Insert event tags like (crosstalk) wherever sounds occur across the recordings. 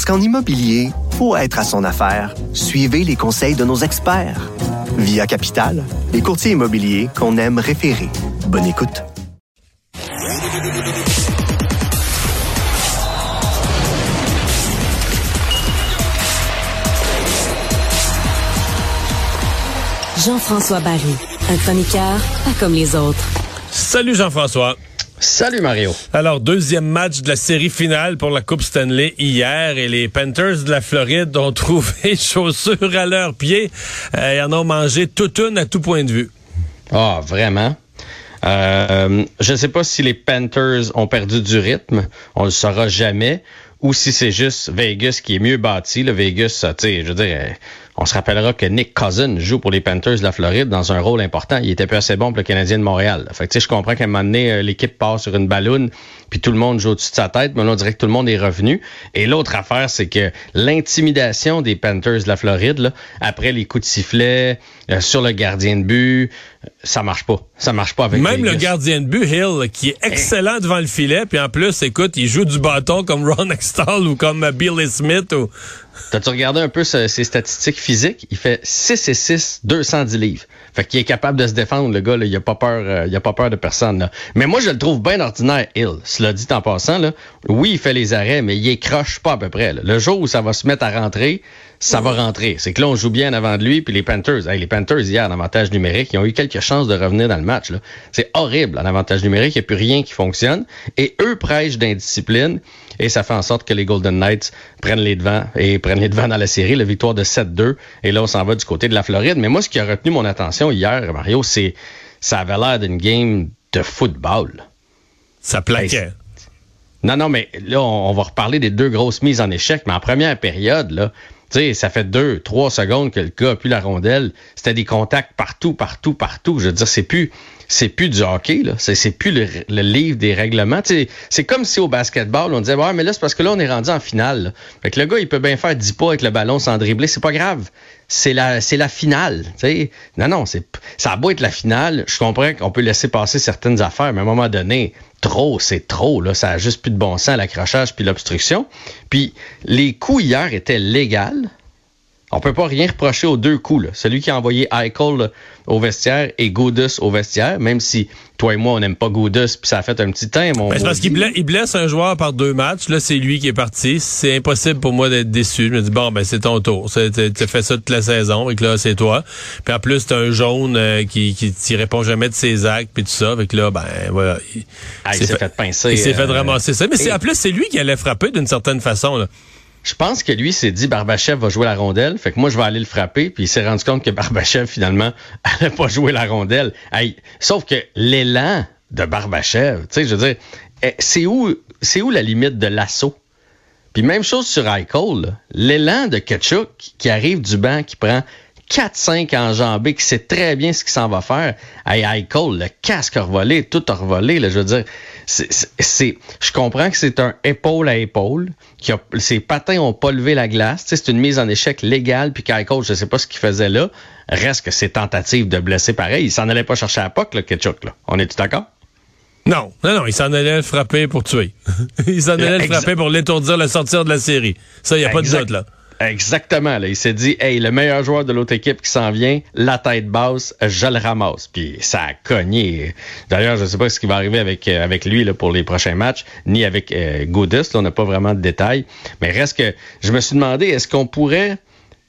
Parce qu'en immobilier, pour être à son affaire, suivez les conseils de nos experts. Via Capital, les courtiers immobiliers qu'on aime référer. Bonne écoute. Jean-François Barry, un chroniqueur pas comme les autres. Salut Jean-François. Salut Mario. Alors, deuxième match de la série finale pour la Coupe Stanley hier et les Panthers de la Floride ont (laughs) trouvé chaussures à leurs pieds euh, et en ont mangé toute une à tout point de vue. Ah, vraiment? Euh, je ne sais pas si les Panthers ont perdu du rythme, on le saura jamais, ou si c'est juste Vegas qui est mieux bâti. Le Vegas, tu sais, je veux dire, on se rappellera que Nick Cousin joue pour les Panthers de la Floride dans un rôle important. Il était peu assez bon pour le Canadien de Montréal. Fait que, tu sais, je comprends qu'à un moment donné, euh, l'équipe part sur une balloune, puis tout le monde joue au-dessus de sa tête, mais là, on dirait que tout le monde est revenu. Et l'autre affaire, c'est que l'intimidation des Panthers de la Floride, là, après les coups de sifflet, euh, sur le gardien de but, ça marche pas. Ça marche pas avec Même le gardien de but, Hill, qui est excellent devant le filet, puis en plus, écoute, il joue du bâton comme Ron Extall ou comme euh, Billy Smith. Ou... T'as-tu regardé un peu ses statistiques physiques? Il fait 6 et 6, 210 livres. Fait qu'il est capable de se défendre, le gars, là. Il a pas peur, euh, il a pas peur de personne, là. Mais moi, je le trouve bien ordinaire, Hill. Cela dit en passant, là. Oui, il fait les arrêts, mais il écroche pas à peu près, là. Le jour où ça va se mettre à rentrer, ça va rentrer. C'est que là, on joue bien en avant de lui, puis les Panthers, hey, les Panthers, hier, en avantage numérique, ils ont eu quelques chances de revenir dans le match, là. C'est horrible, en avantage numérique. Il n'y a plus rien qui fonctionne. Et eux prêchent d'indiscipline. Et ça fait en sorte que les Golden Knights prennent les devants et prennent les devants dans la série. La victoire de 7-2. Et là, on s'en va du côté de la Floride. Mais moi, ce qui a retenu mon attention hier, Mario, c'est ça avait l'air d'une game de football. Ça plaquait. Non, non, mais là, on, on va reparler des deux grosses mises en échec. Mais en première période, là, tu sais, ça fait deux, trois secondes que le gars a plus la rondelle. C'était des contacts partout, partout, partout. Je veux dire, c'est plus, c'est plus du hockey, là. C'est, c'est plus le, le livre des règlements. C'est comme si au basketball, on disait, ouais, mais là, c'est parce que là, on est rendu en finale. là. Fait que le gars, il peut bien faire 10 pas avec le ballon sans dribbler. C'est pas grave. C'est la, c'est la finale. Tu sais. Non, non, c'est, ça a beau être la finale. Je comprends qu'on peut laisser passer certaines affaires, mais à un moment donné, trop, c'est trop. Là. Ça a juste plus de bon sens, l'accrochage puis l'obstruction. Puis les coups hier étaient légaux. On peut pas rien reprocher aux deux coups. Là. Celui qui a envoyé Eichel au vestiaire et Goudus au vestiaire, même si toi et moi, on n'aime pas Goudus, puis ça a fait un petit temps. Mon Ben, c'est parce qu'il blesse, il blesse un joueur par deux matchs. Là, c'est lui qui est parti. C'est impossible pour moi d'être déçu. Je me dis, bon, ben, c'est ton tour. Tu fait ça toute la saison. Et que là, c'est toi. Puis en plus, t'as un jaune euh, qui, qui t'y répond jamais de ses actes. Puis tout ça. Fait que là, ben, voilà. Il, Ah, il s'est fait pincer, Il s'est fait euh, ramasser ça. Mais en plus, c'est lui qui allait frapper d'une certaine façon. Là. Je pense que lui s'est dit Barbachev va jouer la rondelle, fait que moi je vais aller le frapper, puis il s'est rendu compte que Barbachev finalement (laughs) allait pas jouer la rondelle. Hey, sauf que l'élan de Barbachev, tu sais, je veux dire, eh, c'est où c'est où la limite de l'assaut? Puis même chose sur Eichel, l'élan de Kachuk qui arrive du banc, qui prend 4-5 enjambés, qui sait très bien ce qu'il s'en va faire. Hey, Eichel, le casque a revolé, tout a revolé, là, je veux dire. c'est- c'est- c'est, je comprends que c'est un épaule à épaule, qui a, ses patins ont pas levé la glace. C'est une mise en échec légale, puis qu'Eichel, je sais pas ce qu'il faisait là. Reste que c'est tentative de blesser pareil. Il s'en allait pas chercher à POC, là, Ketchuk, là. On est-tu d'accord? Non, non, non, il s'en allait le frapper pour tuer. (laughs) il s'en allait le Exa- frapper pour l'étourdir, le sortir de la série. Ça, il n'y a pas de doute, là. Exactement. Là. Il s'est dit, hey, le meilleur joueur de l'autre équipe qui s'en vient, la tête basse, je le ramasse. Puis ça a cogné. D'ailleurs, je ne sais pas ce qui va arriver avec, euh, avec lui là, pour les prochains matchs, ni avec euh. Là, on n'a pas vraiment de détails. Mais reste que je me suis demandé, est-ce qu'on pourrait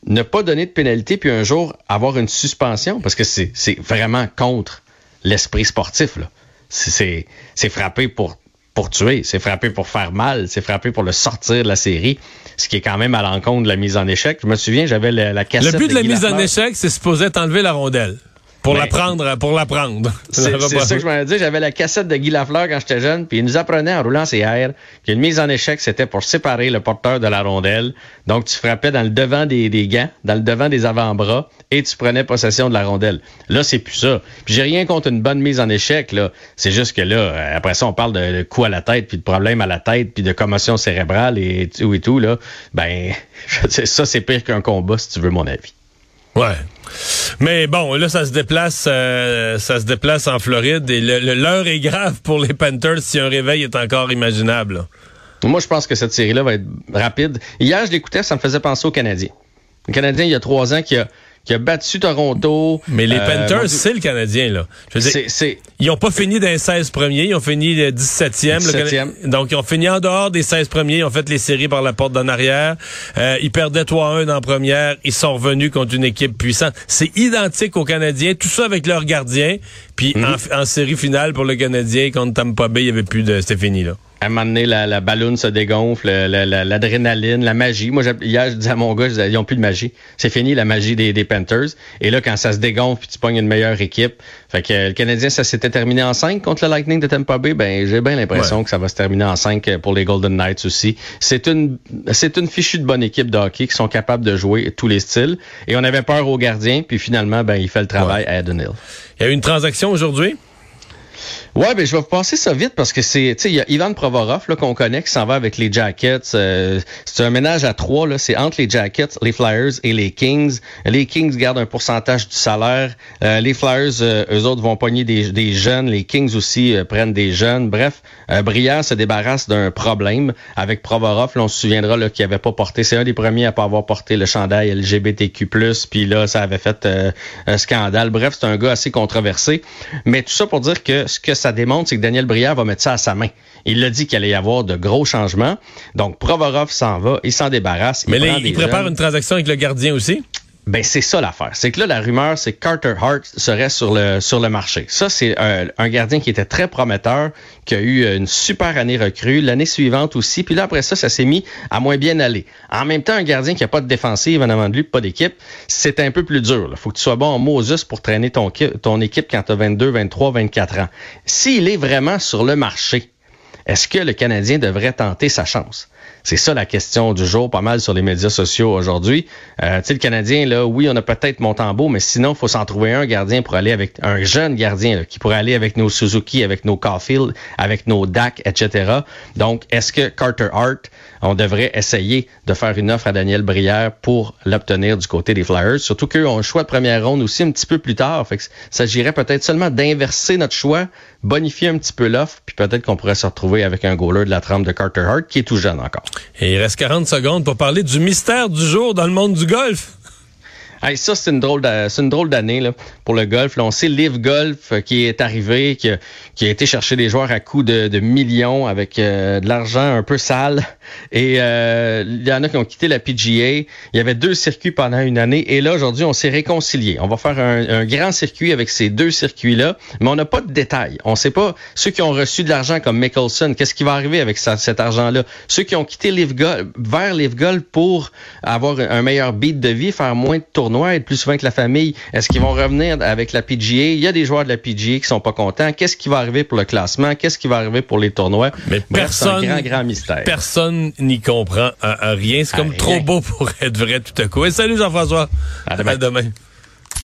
ne pas donner de pénalité puis un jour avoir une suspension? Parce que c'est vraiment contre l'esprit sportif. là. C'est- frapper pour pour tuer, c'est frapper pour faire mal, c'est frapper pour le sortir de la série, ce qui est quand même à l'encontre de la mise en échec. Je me souviens, j'avais la, la Le but de la mise en échec, c'est supposé t'enlever la rondelle. Pour Ben, l'apprendre, pour l'apprendre. (laughs) C'est c'est ça que je m'en dit. J'avais la cassette de Guy Lafleur quand j'étais jeune, puis il nous apprenait en roulant ses airs qu'une mise en échec, c'était pour séparer le porteur de la rondelle. Donc, tu frappais dans le devant des, des gants, dans le devant des avant-bras, et tu prenais possession de la rondelle. Là, c'est plus ça. Puis j'ai rien contre une bonne mise en échec, là. C'est juste que là, euh, après ça, on parle de, de coups à la tête, puis de problèmes à la tête, puis de commotion cérébrale et tout et tout, là. Ben, (laughs) je veux dire, ça, c'est pire qu'un combat, si tu veux mon avis. Ouais. Mais bon, là, ça se déplace, euh, ça se déplace en Floride et l'heure est grave pour les Panthers si un réveil est encore imaginable. Moi, je pense que cette série-là va être rapide. Hier, je l'écoutais, ça me faisait penser aux Canadiens. Le Canadien, il y a trois ans, qui a, qui a battu Toronto. Mais les Euh, Panthers, c'est le Canadien, là. Je veux dire, c'est, ils ont pas fini d'un 16 premiers, ils ont fini le 17e. le 17e. Cana- Donc, ils ont fini en dehors des 16 premiers, ils ont fait les séries par la porte d'en arrière. Euh, ils perdaient 3-1 dans la première, ils sont revenus contre une équipe puissante. C'est identique aux Canadiens, tout ça avec leur gardien. Puis Mm-hmm. en, en série finale pour le Canadien contre Tampa Bay, il y avait plus de... C'était fini, là. À un moment donné, la, la ballonne se dégonfle, la- la- l'adrénaline, la, magie. Moi, j'ai- hier, je disais à mon gars, je disais, ils n'ont plus de magie. C'est fini, la magie des, des Panthers. Et là, quand ça se dégonfle, puis tu pognes une meilleure équipe. Fait que euh, le Canadien, ça s'était terminé en 5 contre le Lightning de Tampa Bay. Ben, j'ai bien l'impression que ça va se terminer en 5 pour les Golden Knights aussi. C'est une, c'est une fichue de bonne équipe de hockey qui sont capables de jouer tous les styles. Et on avait peur au gardien, puis finalement, ben, il fait le travail à Eden Hill. Il y a eu une transaction aujourd'hui? Ouais, ben je vais vous passer ça vite parce que c'est, tu sais, il y a Ivan Provorov là qu'on connaît qui s'en va avec les Jackets. euh, c'est un ménage à trois là, c'est entre les Jackets, les Flyers et les Kings. Les Kings gardent un pourcentage du salaire. Euh, les Flyers, euh, eux autres vont pogner des, des jeunes. Les Kings aussi euh, prennent des jeunes. Bref, euh, Brière se débarrasse d'un problème avec Provorov. Là, on se souviendra là qu'il avait pas porté. C'est un des premiers à pas avoir porté le chandail LGBTQ+. Puis là, ça avait fait un scandale. Bref, c'est un gars assez controversé. Mais tout ça pour dire que ce que ça démontre, c'est que Daniel Brière va mettre ça à sa main. Il a dit qu'il allait y avoir de gros changements. Donc, Provorov s'en va, il s'en débarrasse. Mais il là, il prépare jeunes. une transaction avec le gardien aussi? Ben c'est ça l'affaire. C'est que là la rumeur c'est que Carter Hart serait sur le sur le marché. Ça c'est un, un gardien qui était très prometteur, qui a eu une super année recrue, l'année suivante aussi. Puis là après ça ça s'est mis à moins bien aller. En même temps un gardien qui a pas de défensive en avant de lui, pas d'équipe, c'est un peu plus dur. Il Faut que tu sois bon en Moses pour traîner ton ton équipe quand tu as 22, 23, 24 ans. S'il est vraiment sur le marché, est-ce que le Canadien devrait tenter sa chance? C'est ça la question du jour, pas mal sur les médias sociaux aujourd'hui. Euh, le Canadien, là, oui, on a peut-être Montembeau, mais sinon, il faut s'en trouver un gardien pour aller avec un jeune gardien qui pourrait aller avec nos Suzuki, avec nos Caulfield, avec nos DAC, etc. Donc, est-ce que Carter Hart, on devrait essayer de faire une offre à Daniel Brière pour l'obtenir du côté des Flyers? Surtout qu'eux ont un choix de première ronde aussi un petit peu plus tard. Fait s'agirait peut-être seulement d'inverser notre choix, bonifier un petit peu l'offre, puis peut-être qu'on pourrait se retrouver avec un goaler de la trempe de Carter Hart qui est tout jeune encore. Et il reste 40 secondes pour parler du mystère du jour dans le monde du golf. Hey, ça, c'est une drôle d'année pour le golf. Là, on sait Live Golf euh, qui est arrivé, qui a, été chercher des joueurs à coût de, millions avec euh, de l'argent un peu sale. Et euh, il y en a qui ont quitté la PGA. Il y avait deux circuits pendant une année. Et là, aujourd'hui, on s'est réconcilié. On va faire un, grand circuit avec ces deux circuits-là, mais on n'a pas de détails. On ne sait pas ceux qui ont reçu de l'argent comme Mickelson, qu'est-ce qui va arriver avec cet argent-là. Ceux qui ont quitté Live Golf, vers Live Golf pour avoir un meilleur beat de vie, faire moins de tournois, être plus souvent que la famille. Est-ce qu'ils vont revenir avec la PGA? Il y a des joueurs de la PGA qui sont pas contents. Qu'est-ce qui va arriver pour le classement? Qu'est-ce qui va arriver pour les tournois? Mais Bref, personne- un grand, grand mystère. Personne n'y comprend à, à rien. C'est comme À trop rien. beau pour être vrai tout à coup. Et salut Jean-François. À demain. À demain.